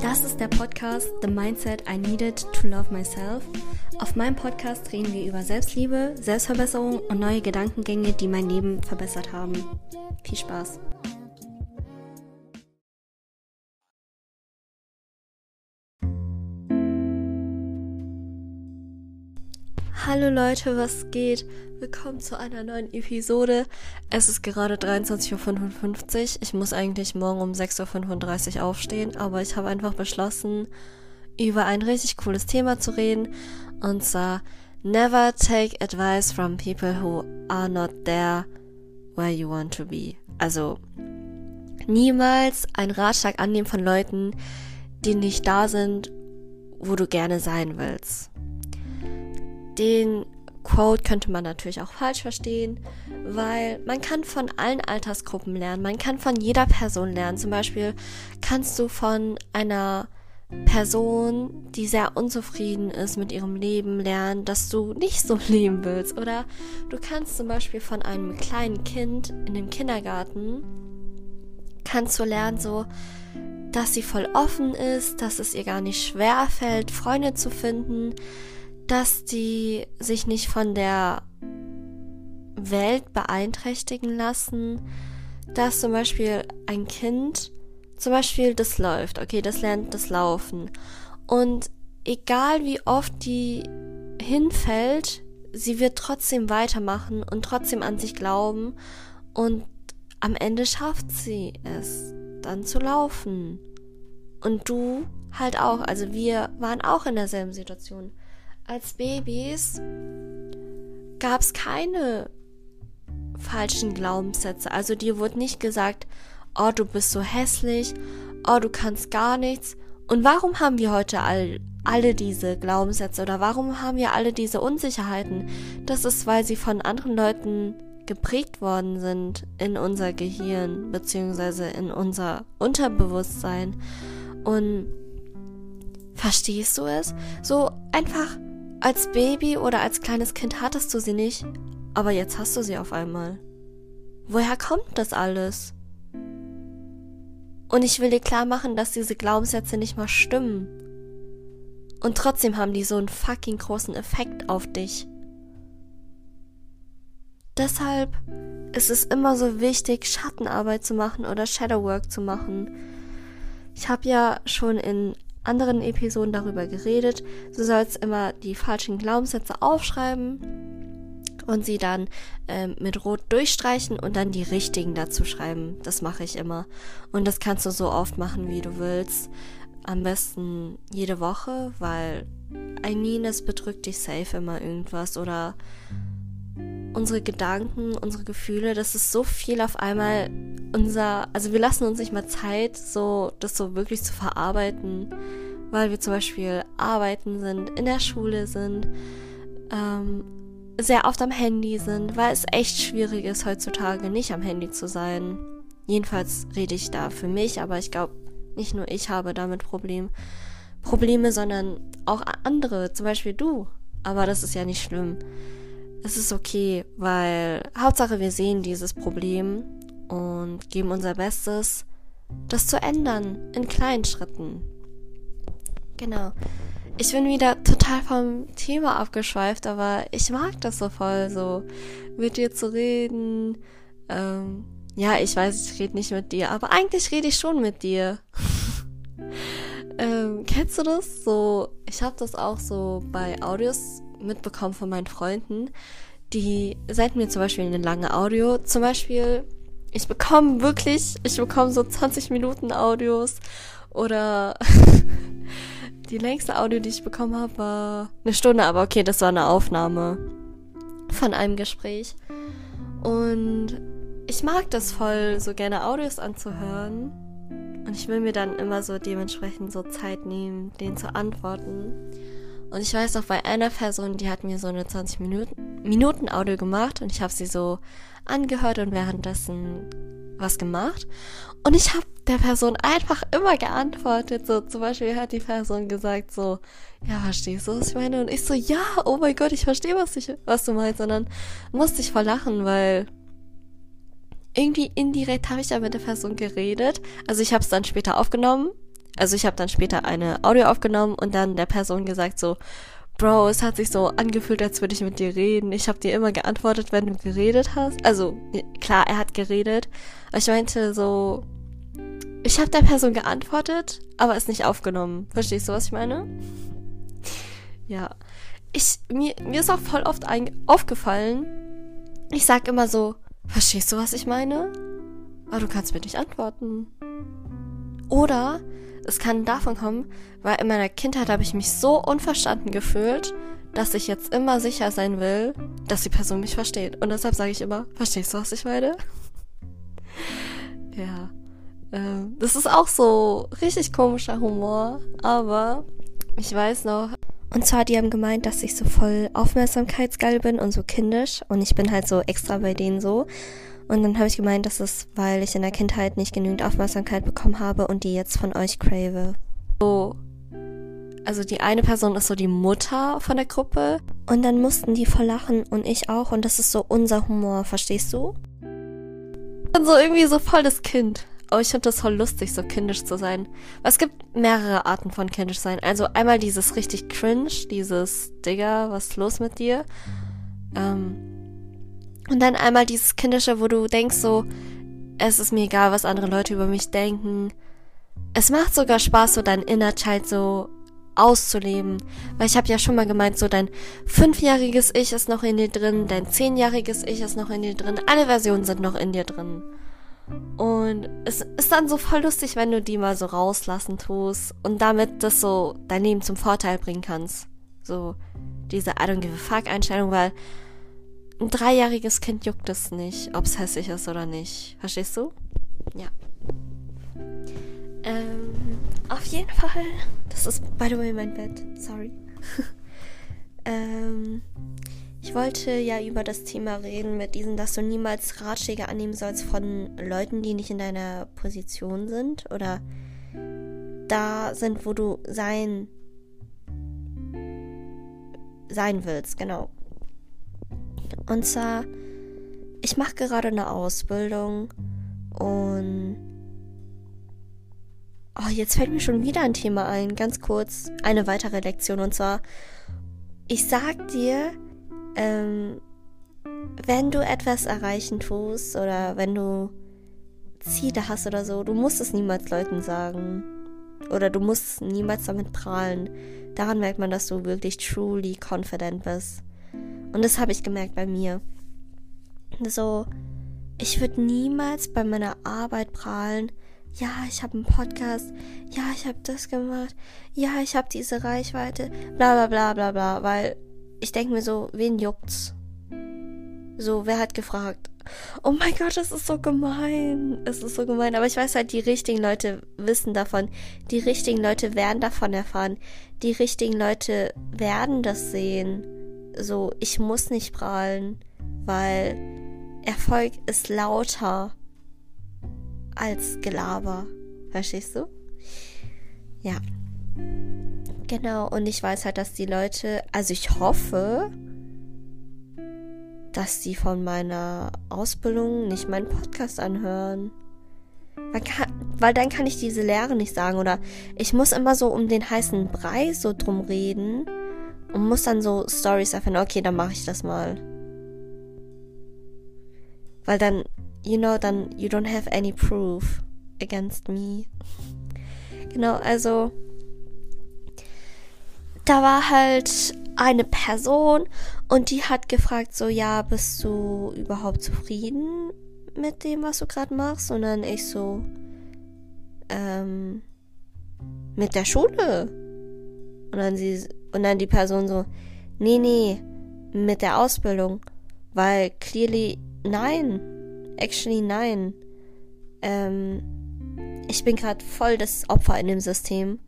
Das ist der Podcast The Mindset I Needed to Love Myself. Auf meinem Podcast reden wir über Selbstliebe, Selbstverbesserung und neue Gedankengänge, die mein Leben verbessert haben. Viel Spaß! Hallo Leute, was geht? Willkommen zu einer neuen Episode. Es ist gerade 23.55 Uhr. Ich muss eigentlich morgen um 6.35 Uhr aufstehen, aber ich habe einfach beschlossen, über ein richtig cooles Thema zu reden. Und zwar, never take advice from people who are not there where you want to be. Also, niemals einen Ratschlag annehmen von Leuten, die nicht da sind, wo du gerne sein willst den Quote könnte man natürlich auch falsch verstehen, weil man kann von allen Altersgruppen lernen, man kann von jeder Person lernen. Zum Beispiel kannst du von einer Person, die sehr unzufrieden ist mit ihrem Leben, lernen, dass du nicht so leben willst. Oder du kannst zum Beispiel von einem kleinen Kind in dem Kindergarten, kannst du lernen, so, dass sie voll offen ist, dass es ihr gar nicht schwer fällt, Freunde zu finden, dass die sich nicht von der Welt beeinträchtigen lassen, dass zum Beispiel ein Kind, zum Beispiel das läuft, okay, das lernt das Laufen. Und egal wie oft die hinfällt, sie wird trotzdem weitermachen und trotzdem an sich glauben und am Ende schafft sie es, dann zu laufen. Und du halt auch, also wir waren auch in derselben Situation als Babys gab es keine falschen Glaubenssätze. Also dir wurde nicht gesagt, oh, du bist so hässlich, oh, du kannst gar nichts. Und warum haben wir heute all, alle diese Glaubenssätze oder warum haben wir alle diese Unsicherheiten? Das ist, weil sie von anderen Leuten geprägt worden sind in unser Gehirn beziehungsweise in unser Unterbewusstsein. Und verstehst du es? So einfach als Baby oder als kleines Kind hattest du sie nicht, aber jetzt hast du sie auf einmal. Woher kommt das alles? Und ich will dir klar machen, dass diese Glaubenssätze nicht mal stimmen. Und trotzdem haben die so einen fucking großen Effekt auf dich. Deshalb ist es immer so wichtig, Schattenarbeit zu machen oder Shadowwork zu machen. Ich habe ja schon in anderen Episoden darüber geredet. Du sollst immer die falschen Glaubenssätze aufschreiben und sie dann ähm, mit Rot durchstreichen und dann die richtigen dazu schreiben. Das mache ich immer. Und das kannst du so oft machen, wie du willst. Am besten jede Woche, weil I mean, bedrückt dich safe immer irgendwas oder unsere Gedanken, unsere Gefühle, das ist so viel auf einmal unser, also wir lassen uns nicht mal Zeit, so das so wirklich zu verarbeiten, weil wir zum Beispiel arbeiten sind, in der Schule sind, ähm, sehr oft am Handy sind, weil es echt schwierig ist heutzutage nicht am Handy zu sein. Jedenfalls rede ich da für mich, aber ich glaube, nicht nur ich habe damit Problem, Probleme, sondern auch andere, zum Beispiel du. Aber das ist ja nicht schlimm. Es ist okay, weil Hauptsache wir sehen dieses Problem und geben unser Bestes, das zu ändern in kleinen Schritten. Genau. Ich bin wieder total vom Thema abgeschweift, aber ich mag das so voll, so mit dir zu reden. Ähm, ja, ich weiß, ich rede nicht mit dir, aber eigentlich rede ich schon mit dir. ähm, kennst du das? So, ich habe das auch so bei Audios mitbekommen von meinen Freunden, die senden mir zum Beispiel eine lange Audio. Zum Beispiel ich bekomme wirklich, ich bekomme so 20 Minuten Audios oder die längste Audio, die ich bekommen habe, war eine Stunde, aber okay, das war eine Aufnahme von einem Gespräch. Und ich mag das voll, so gerne Audios anzuhören. Und ich will mir dann immer so dementsprechend so Zeit nehmen, denen zu antworten. Und ich weiß auch bei einer Person, die hat mir so eine 20 Minuten, Minuten Audio gemacht und ich habe sie so angehört und währenddessen was gemacht. Und ich habe der Person einfach immer geantwortet. So zum Beispiel hat die Person gesagt so, ja, verstehst du, was ich meine? Und ich so, ja, oh mein Gott, ich verstehe, was, was du meinst. Und dann musste ich voll lachen, weil irgendwie indirekt habe ich da mit der Person geredet. Also ich habe es dann später aufgenommen. Also ich habe dann später eine Audio aufgenommen und dann der Person gesagt so, Bro, es hat sich so angefühlt, als würde ich mit dir reden. Ich habe dir immer geantwortet, wenn du geredet hast. Also klar, er hat geredet. Ich meinte so, ich habe der Person geantwortet, aber es nicht aufgenommen. Verstehst du, was ich meine? Ja. Ich, mir, mir ist auch voll oft ein, aufgefallen, ich sag immer so, verstehst du, was ich meine? Aber du kannst mir nicht antworten. Oder es kann davon kommen, weil in meiner Kindheit habe ich mich so unverstanden gefühlt, dass ich jetzt immer sicher sein will, dass die Person mich versteht. Und deshalb sage ich immer, verstehst du, was ich meine? ja. Äh, das ist auch so richtig komischer Humor, aber ich weiß noch, und zwar, die haben gemeint, dass ich so voll aufmerksamkeitsgeil bin und so kindisch. Und ich bin halt so extra bei denen so. Und dann habe ich gemeint, dass es, weil ich in der Kindheit nicht genügend Aufmerksamkeit bekommen habe und die jetzt von euch crave. So. Also die eine Person ist so die Mutter von der Gruppe. Und dann mussten die voll lachen und ich auch. Und das ist so unser Humor, verstehst du? Und so irgendwie so voll das Kind. Aber ich finde das voll lustig, so kindisch zu sein. Es gibt mehrere Arten von kindisch sein. Also einmal dieses richtig cringe, dieses Digga, was ist los mit dir? Ähm, und dann einmal dieses kindische, wo du denkst so, es ist mir egal, was andere Leute über mich denken. Es macht sogar Spaß, so dein Inner Child so auszuleben. Weil ich habe ja schon mal gemeint, so dein fünfjähriges Ich ist noch in dir drin, dein zehnjähriges Ich ist noch in dir drin, alle Versionen sind noch in dir drin. Und es ist dann so voll lustig, wenn du die mal so rauslassen tust und damit das so dein Leben zum Vorteil bringen kannst. So diese I don't give a fuck Einstellung, weil ein dreijähriges Kind juckt es nicht, ob es hässlich ist oder nicht. Verstehst du? Ja. Ähm, auf jeden Fall. Das ist, by the way, mein Bett. Sorry. ähm, ich wollte ja über das Thema reden mit diesem, dass du niemals Ratschläge annehmen sollst von Leuten, die nicht in deiner Position sind oder da sind, wo du sein sein willst, genau. Und zwar, ich mache gerade eine Ausbildung und oh, jetzt fällt mir schon wieder ein Thema ein, ganz kurz, eine weitere Lektion und zwar, ich sag dir, ähm, wenn du etwas erreichen tust oder wenn du Ziele hast oder so, du musst es niemals Leuten sagen. Oder du musst niemals damit prahlen. Daran merkt man, dass du wirklich truly confident bist. Und das habe ich gemerkt bei mir. So, ich würde niemals bei meiner Arbeit prahlen. Ja, ich habe einen Podcast. Ja, ich habe das gemacht. Ja, ich habe diese Reichweite. Bla bla bla bla bla. Weil ich denke mir so, wen juckt's? So, wer hat gefragt? Oh mein Gott, das ist so gemein. Es ist so gemein. Aber ich weiß halt, die richtigen Leute wissen davon. Die richtigen Leute werden davon erfahren. Die richtigen Leute werden das sehen. So, ich muss nicht prahlen, weil Erfolg ist lauter als Gelaber. Verstehst du? Ja. Genau, und ich weiß halt, dass die Leute, also ich hoffe, dass die von meiner Ausbildung nicht meinen Podcast anhören. Weil, kann, weil dann kann ich diese Lehre nicht sagen oder ich muss immer so um den heißen Brei so drum reden und muss dann so Stories erfinden. Okay, dann mache ich das mal. Weil dann, you know, dann you don't have any proof against me. Genau, also da war halt eine Person und die hat gefragt, so, ja, bist du überhaupt zufrieden mit dem, was du gerade machst? Und dann ich so, ähm, mit der Schule. Und dann sie, und dann die Person so, nee, nee, mit der Ausbildung. Weil clearly, nein. Actually, nein. Ähm, ich bin gerade voll das Opfer in dem System.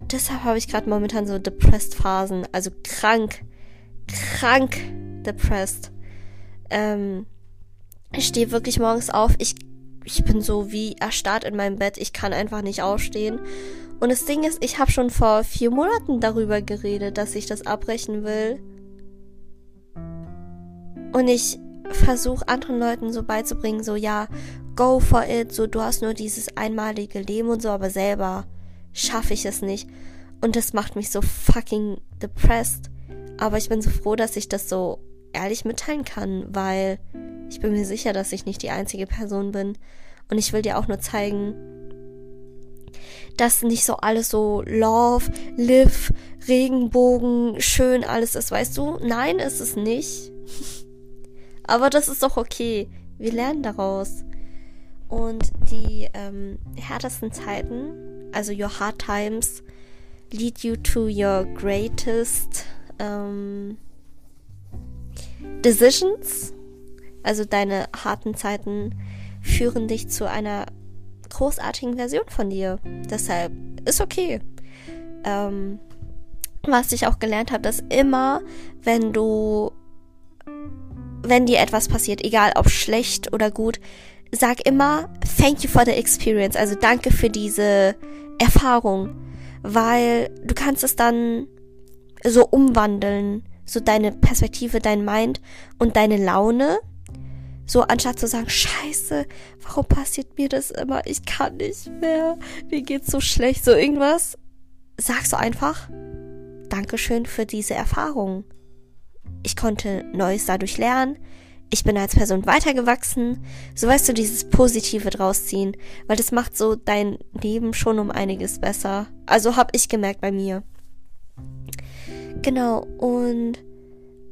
Deshalb habe ich gerade momentan so depressed Phasen, also krank, krank depressed. Ähm, ich stehe wirklich morgens auf, ich, ich bin so wie erstarrt in meinem Bett, ich kann einfach nicht aufstehen. Und das Ding ist, ich habe schon vor vier Monaten darüber geredet, dass ich das abbrechen will. Und ich versuche anderen Leuten so beizubringen, so ja, go for it, so du hast nur dieses einmalige Leben und so, aber selber schaffe ich es nicht. Und das macht mich so fucking depressed. Aber ich bin so froh, dass ich das so ehrlich mitteilen kann, weil ich bin mir sicher, dass ich nicht die einzige Person bin. Und ich will dir auch nur zeigen, dass nicht so alles so Love, Live, Regenbogen, schön alles ist, weißt du? Nein, ist es nicht. Aber das ist doch okay. Wir lernen daraus. Und die ähm, härtesten Zeiten, also your hard times, lead you to your greatest ähm, decisions. Also deine harten Zeiten führen dich zu einer großartigen Version von dir. Deshalb ist okay. Ähm, was ich auch gelernt habe, dass immer, wenn du, wenn dir etwas passiert, egal ob schlecht oder gut, sag immer thank you for the experience, also danke für diese Erfahrung, weil du kannst es dann so umwandeln, so deine Perspektive, dein Mind und deine Laune so, anstatt zu sagen, scheiße, warum passiert mir das immer? Ich kann nicht mehr. Mir geht's so schlecht. So irgendwas. Sagst du einfach, Dankeschön für diese Erfahrung. Ich konnte Neues dadurch lernen. Ich bin als Person weitergewachsen. So weißt du, dieses Positive draus ziehen. Weil das macht so dein Leben schon um einiges besser. Also hab ich gemerkt bei mir. Genau. Und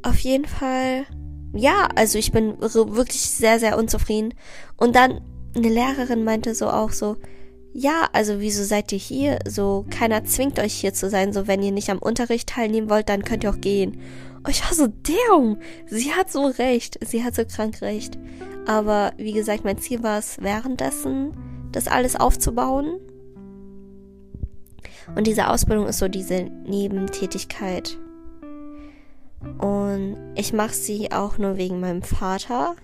auf jeden Fall ja, also ich bin wirklich sehr, sehr unzufrieden. Und dann eine Lehrerin meinte so auch so, ja, also wieso seid ihr hier? So, keiner zwingt euch hier zu sein. So, wenn ihr nicht am Unterricht teilnehmen wollt, dann könnt ihr auch gehen. Und ich war so, damn, sie hat so recht. Sie hat so krank recht. Aber wie gesagt, mein Ziel war es, währenddessen das alles aufzubauen. Und diese Ausbildung ist so diese Nebentätigkeit. Und ich mache sie auch nur wegen meinem Vater.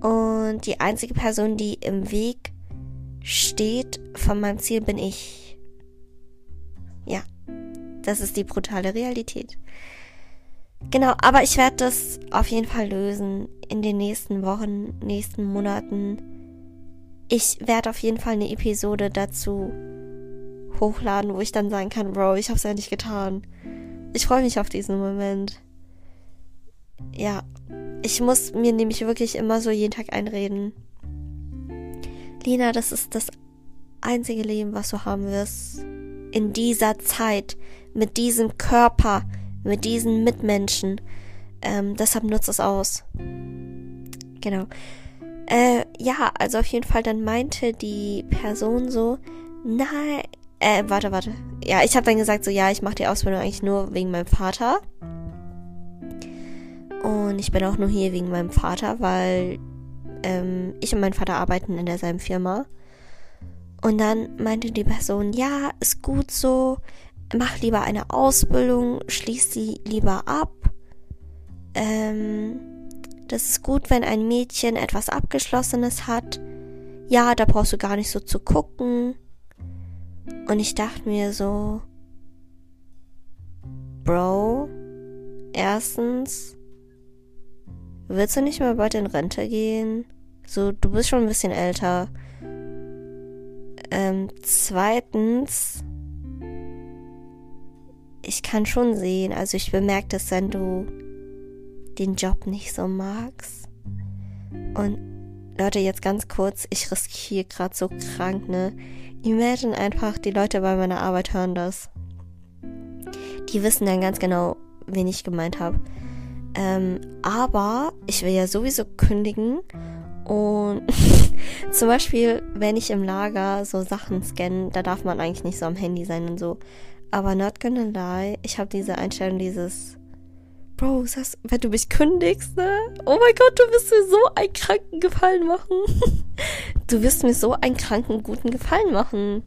Und die einzige Person, die im Weg steht von meinem Ziel, bin ich. Ja, das ist die brutale Realität. Genau, aber ich werde das auf jeden Fall lösen in den nächsten Wochen, nächsten Monaten. Ich werde auf jeden Fall eine Episode dazu hochladen, wo ich dann sagen kann, Bro, ich hab's ja nicht getan. Ich freue mich auf diesen Moment. Ja, ich muss mir nämlich wirklich immer so jeden Tag einreden. Lina, das ist das einzige Leben, was du haben wirst. In dieser Zeit, mit diesem Körper, mit diesen Mitmenschen. Ähm, deshalb nutzt es aus. Genau. Äh, ja, also auf jeden Fall dann meinte die Person so, nein, äh, warte, warte. Ja, ich habe dann gesagt, so ja, ich mache die Ausbildung eigentlich nur wegen meinem Vater. Und ich bin auch nur hier wegen meinem Vater, weil ähm, ich und mein Vater arbeiten in derselben Firma. Und dann meinte die Person, ja, ist gut so, mach lieber eine Ausbildung, schließ sie lieber ab. Ähm, das ist gut, wenn ein Mädchen etwas Abgeschlossenes hat. Ja, da brauchst du gar nicht so zu gucken. Und ich dachte mir so, Bro, erstens, willst du nicht mal bald in Rente gehen? So, du bist schon ein bisschen älter. Ähm, zweitens, ich kann schon sehen, also ich bemerke das, wenn du den Job nicht so magst. Und Leute, jetzt ganz kurz, ich riskiere gerade so krank, ne? Imagine einfach, die Leute bei meiner Arbeit hören das. Die wissen dann ganz genau, wen ich gemeint habe. Ähm, aber ich will ja sowieso kündigen und zum Beispiel, wenn ich im Lager so Sachen scanne, da darf man eigentlich nicht so am Handy sein und so. Aber not gonna lie, ich habe diese Einstellung, dieses Bro, das, wenn du mich kündigst, ne? Oh mein Gott, du wirst mir so einen kranken Gefallen machen. du wirst mir so einen kranken, guten Gefallen machen.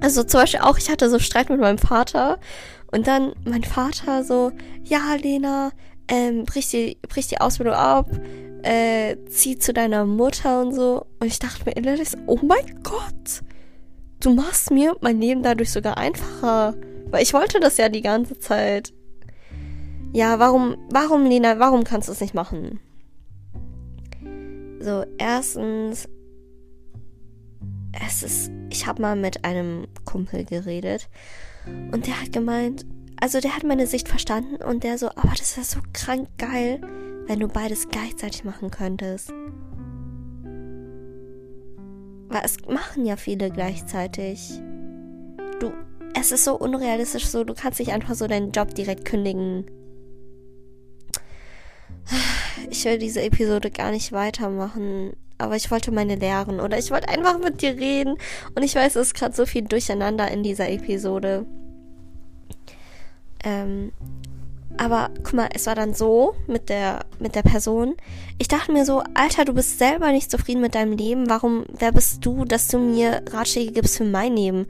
Also zum Beispiel auch, ich hatte so Streit mit meinem Vater und dann mein Vater so, ja, Lena, ähm, brich die, brich die Ausbildung ab, äh, zieh zu deiner Mutter und so. Und ich dachte mir innerlich oh mein Gott, du machst mir mein Leben dadurch sogar einfacher. Weil ich wollte das ja die ganze Zeit. Ja, warum, warum, Lena, warum kannst du es nicht machen? So, erstens, es ist, ich habe mal mit einem Kumpel geredet und der hat gemeint, also der hat meine Sicht verstanden und der so, aber das wäre so krank geil, wenn du beides gleichzeitig machen könntest. Weil es machen ja viele gleichzeitig. Du, es ist so unrealistisch so, du kannst nicht einfach so deinen Job direkt kündigen. Ich will diese Episode gar nicht weitermachen, aber ich wollte meine lehren oder ich wollte einfach mit dir reden und ich weiß, es ist gerade so viel durcheinander in dieser Episode. Ähm, aber guck mal, es war dann so mit der, mit der Person. Ich dachte mir so, Alter, du bist selber nicht zufrieden mit deinem Leben. Warum, wer bist du, dass du mir Ratschläge gibst für mein Leben?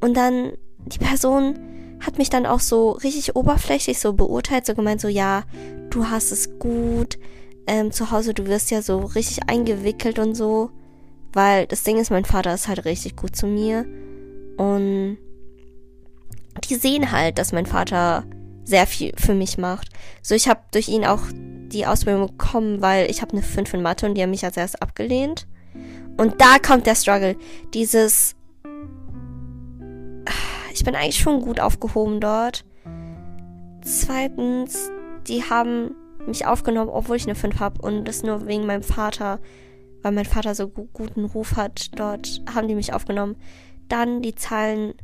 Und dann, die Person hat mich dann auch so richtig oberflächlich so beurteilt, so gemeint, so, ja, du hast es gut, ähm, zu Hause, du wirst ja so richtig eingewickelt und so. Weil das Ding ist, mein Vater ist halt richtig gut zu mir. Und die sehen halt, dass mein Vater sehr viel für mich macht. So, ich habe durch ihn auch die Ausbildung bekommen, weil ich habe eine 5 in Mathe und die haben mich als erst abgelehnt. Und da kommt der Struggle. Dieses ich bin eigentlich schon gut aufgehoben dort. Zweitens, die haben mich aufgenommen, obwohl ich eine 5 habe und das nur wegen meinem Vater, weil mein Vater so gu guten Ruf hat. Dort haben die mich aufgenommen. Dann die zahlen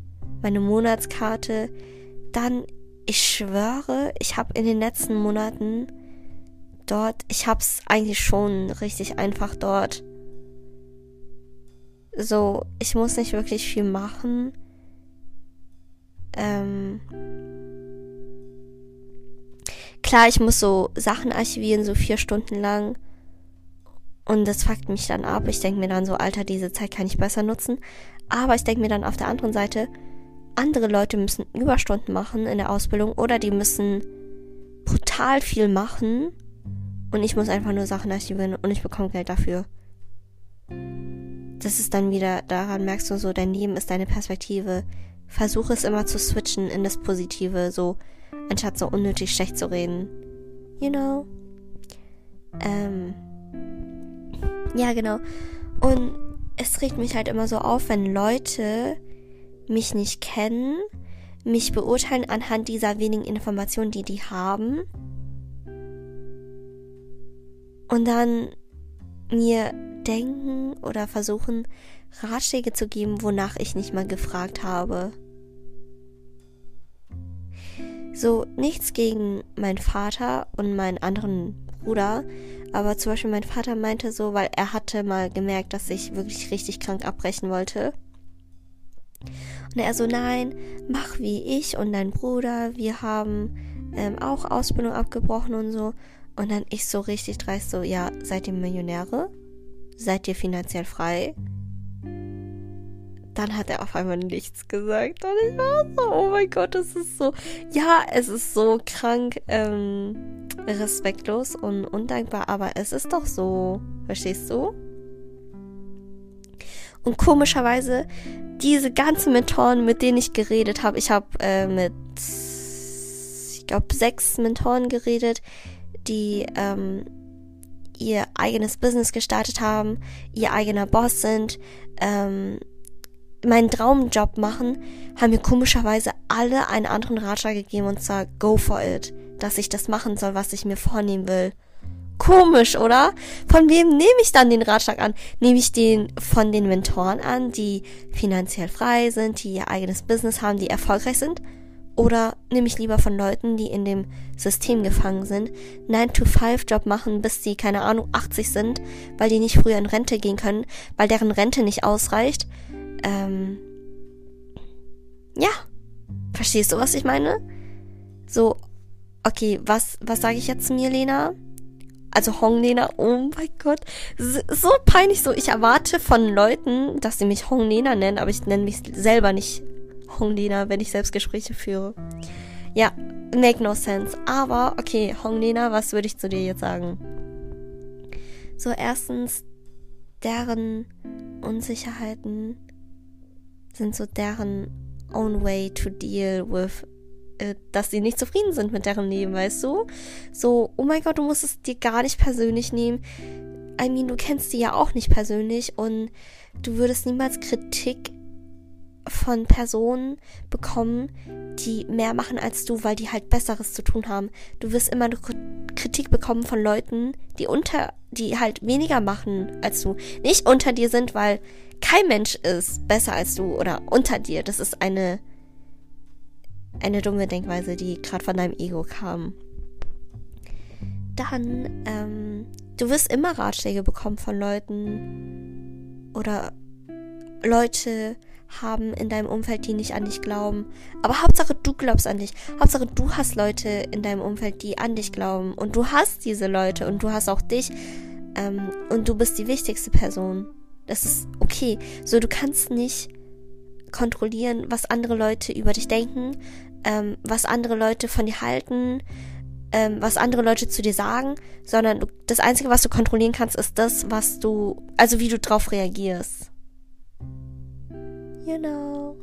meine Monatskarte. Dann, ich schwöre, ich habe in den letzten Monaten dort, ich hab's eigentlich schon richtig einfach dort. So, ich muss nicht wirklich viel machen. Ähm, klar, ich muss so Sachen archivieren, so vier Stunden lang. Und das fuckt mich dann ab. Ich denke mir dann so, Alter, diese Zeit kann ich besser nutzen. Aber ich denke mir dann auf der anderen Seite, andere Leute müssen Überstunden machen in der Ausbildung oder die müssen brutal viel machen. Und ich muss einfach nur Sachen archivieren und ich bekomme Geld dafür. Das ist dann wieder, daran merkst du so, dein Leben ist deine Perspektive versuche es immer zu switchen in das Positive, so, anstatt so unnötig schlecht zu reden. You know? Ähm. Ja, genau. Und es regt mich halt immer so auf, wenn Leute mich nicht kennen, mich beurteilen anhand dieser wenigen Informationen, die die haben. Und dann mir denken oder versuchen, Ratschläge zu geben, wonach ich nicht mal gefragt habe. So, nichts gegen meinen Vater und meinen anderen Bruder, aber zum Beispiel mein Vater meinte so, weil er hatte mal gemerkt, dass ich wirklich richtig krank abbrechen wollte. Und er so, nein, mach wie ich und dein Bruder, wir haben ähm, auch Ausbildung abgebrochen und so. Und dann ich so richtig dreist so, ja, seid ihr Millionäre? Seid ihr finanziell frei? Dann hat er auf einmal nichts gesagt. Und ich war so, oh mein Gott, es ist so, ja, es ist so krank, ähm, respektlos und undankbar, aber es ist doch so. Verstehst du? Und komischerweise, diese ganzen Mentoren, mit denen ich geredet habe, ich habe äh, mit, ich glaube, sechs Mentoren geredet, die ähm, ihr eigenes Business gestartet haben, ihr eigener Boss sind, ähm, meinen Traumjob machen, haben mir komischerweise alle einen anderen Ratschlag gegeben und zwar go for it, dass ich das machen soll, was ich mir vornehmen will. Komisch, oder? Von wem nehme ich dann den Ratschlag an? Nehme ich den von den Mentoren an, die finanziell frei sind, die ihr eigenes Business haben, die erfolgreich sind? Oder nehme ich lieber von Leuten, die in dem System gefangen sind, 9-to-5-Job machen, bis sie, keine Ahnung, 80 sind, weil die nicht früher in Rente gehen können, weil deren Rente nicht ausreicht, ähm, ja, verstehst du, was ich meine? So, okay, was, was sage ich jetzt zu mir, Lena? Also Hong Lena, oh mein Gott, so peinlich so. Ich erwarte von Leuten, dass sie mich Hong Lena nennen, aber ich nenne mich selber nicht Hong Lena, wenn ich selbst Gespräche führe. Ja, make no sense. Aber okay, Hong Lena, was würde ich zu dir jetzt sagen? So erstens, deren Unsicherheiten sind so deren own way to deal with äh, dass sie nicht zufrieden sind mit deren Leben, weißt du? So, oh mein Gott, du musst es dir gar nicht persönlich nehmen. I mean, du kennst die ja auch nicht persönlich und du würdest niemals Kritik von Personen bekommen, die mehr machen als du, weil die halt Besseres zu tun haben. Du wirst immer Kritik bekommen von Leuten, die unter, die halt weniger machen als du. Nicht unter dir sind, weil kein Mensch ist besser als du oder unter dir. Das ist eine, eine dumme Denkweise, die gerade von deinem Ego kam. Dann, ähm, du wirst immer Ratschläge bekommen von Leuten oder Leute haben in deinem Umfeld, die nicht an dich glauben. Aber Hauptsache du glaubst an dich. Hauptsache du hast Leute in deinem Umfeld, die an dich glauben. Und du hast diese Leute und du hast auch dich. Ähm, und du bist die wichtigste Person. Das ist okay. So, du kannst nicht kontrollieren, was andere Leute über dich denken, ähm, was andere Leute von dir halten, ähm, was andere Leute zu dir sagen, sondern das Einzige, was du kontrollieren kannst, ist das, was du, also wie du drauf reagierst. Know.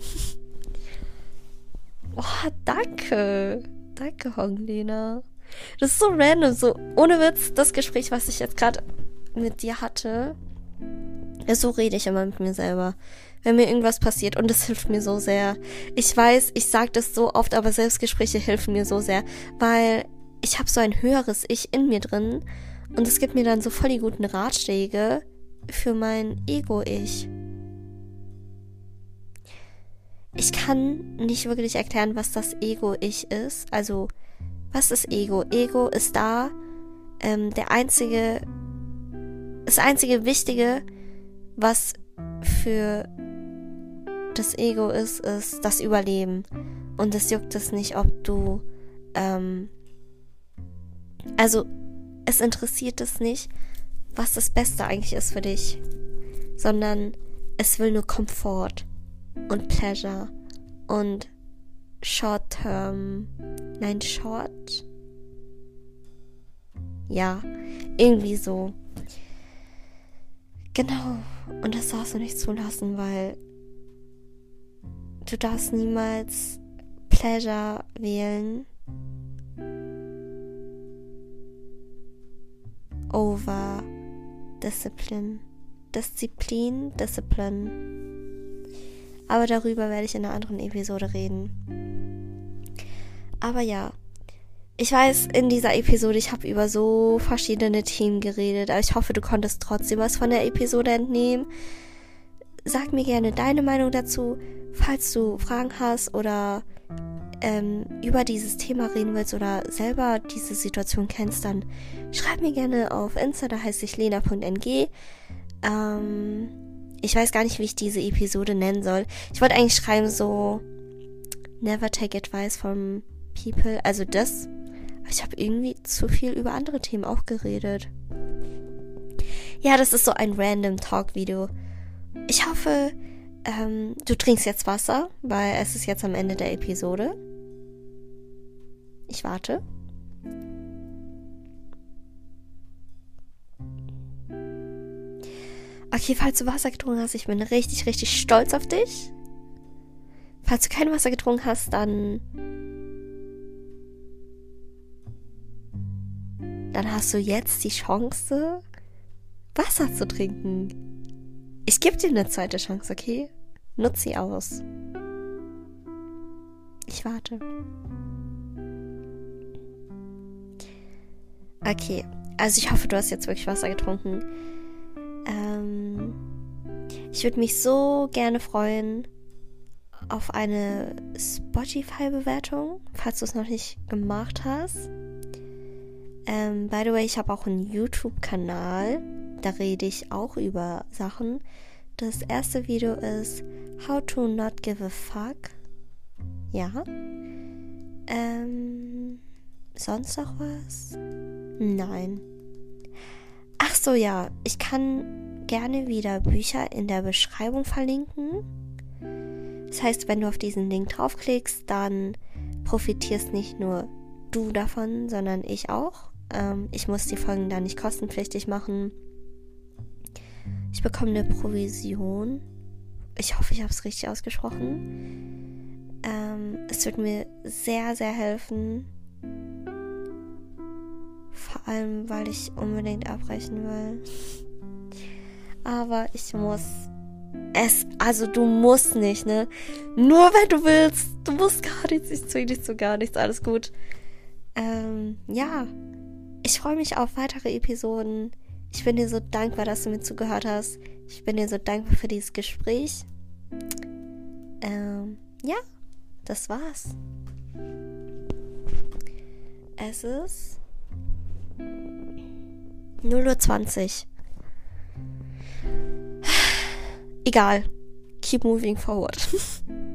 oh, danke. Danke, Honglina. Das ist so random, so ohne Witz, das Gespräch, was ich jetzt gerade mit dir hatte, so rede ich immer mit mir selber. Wenn mir irgendwas passiert und es hilft mir so sehr. Ich weiß, ich sage das so oft, aber Selbstgespräche helfen mir so sehr, weil ich habe so ein höheres Ich in mir drin und es gibt mir dann so voll die guten Ratschläge für mein Ego-Ich. Ich kann nicht wirklich erklären, was das Ego-Ich ist. Also, was ist Ego? Ego ist da ähm, der einzige, das einzige Wichtige, was für das Ego ist, ist das Überleben. Und es juckt es nicht, ob du, ähm, also es interessiert es nicht, was das Beste eigentlich ist für dich, sondern es will nur Komfort und Pleasure und Short-Term, nein, Short, ja, irgendwie so. Genau. Und das darfst du nicht zulassen, weil du darfst niemals Pleasure wählen over Discipline. Disziplin, Discipline. Aber darüber werde ich in einer anderen Episode reden. Aber ja, ich weiß, in dieser Episode, ich habe über so verschiedene Themen geredet, aber ich hoffe, du konntest trotzdem was von der Episode entnehmen. Sag mir gerne deine Meinung dazu, falls du Fragen hast oder ähm, über dieses Thema reden willst oder selber diese Situation kennst, dann schreib mir gerne auf Insta, da heißt ich lena.ng. Ähm, ich weiß gar nicht, wie ich diese Episode nennen soll. Ich wollte eigentlich schreiben so Never take advice from people, also das ich habe irgendwie zu viel über andere Themen auch geredet. Ja, das ist so ein random Talk-Video. Ich hoffe, ähm, du trinkst jetzt Wasser, weil es ist jetzt am Ende der Episode. Ich warte. Okay, falls du Wasser getrunken hast, ich bin richtig, richtig stolz auf dich. Falls du kein Wasser getrunken hast, dann dann hast du jetzt die Chance, Wasser zu trinken. Ich gebe dir eine zweite Chance, okay? Nutz sie aus. Ich warte. Okay, also ich hoffe, du hast jetzt wirklich Wasser getrunken. Ähm, ich würde mich so gerne freuen auf eine Spotify-Bewertung, falls du es noch nicht gemacht hast. Ähm, by the way, ich habe auch einen YouTube-Kanal. Da rede ich auch über Sachen. Das erste Video ist How to Not Give a Fuck. Ja. Ähm, sonst noch was? Nein. Ach so, ja. Ich kann gerne wieder Bücher in der Beschreibung verlinken. Das heißt, wenn du auf diesen Link draufklickst, dann profitierst nicht nur du davon, sondern ich auch. Ähm, ich muss die Folgen da nicht kostenpflichtig machen. Ich bekomme eine Provision. Ich hoffe, ich habe es richtig ausgesprochen. Ähm, Es wird mir sehr, sehr helfen. Allem, weil ich unbedingt abbrechen will. Aber ich muss es, also du musst nicht, ne? Nur wenn du willst. Du musst gar nichts. Ich zwinge dich zu gar nichts. Alles gut. Ähm, ja. Ich freue mich auf weitere Episoden. Ich bin dir so dankbar, dass du mir zugehört hast. Ich bin dir so dankbar für dieses Gespräch. Ähm, ja, das war's. Es ist 0.20 Uhr. Egal. Keep moving forward.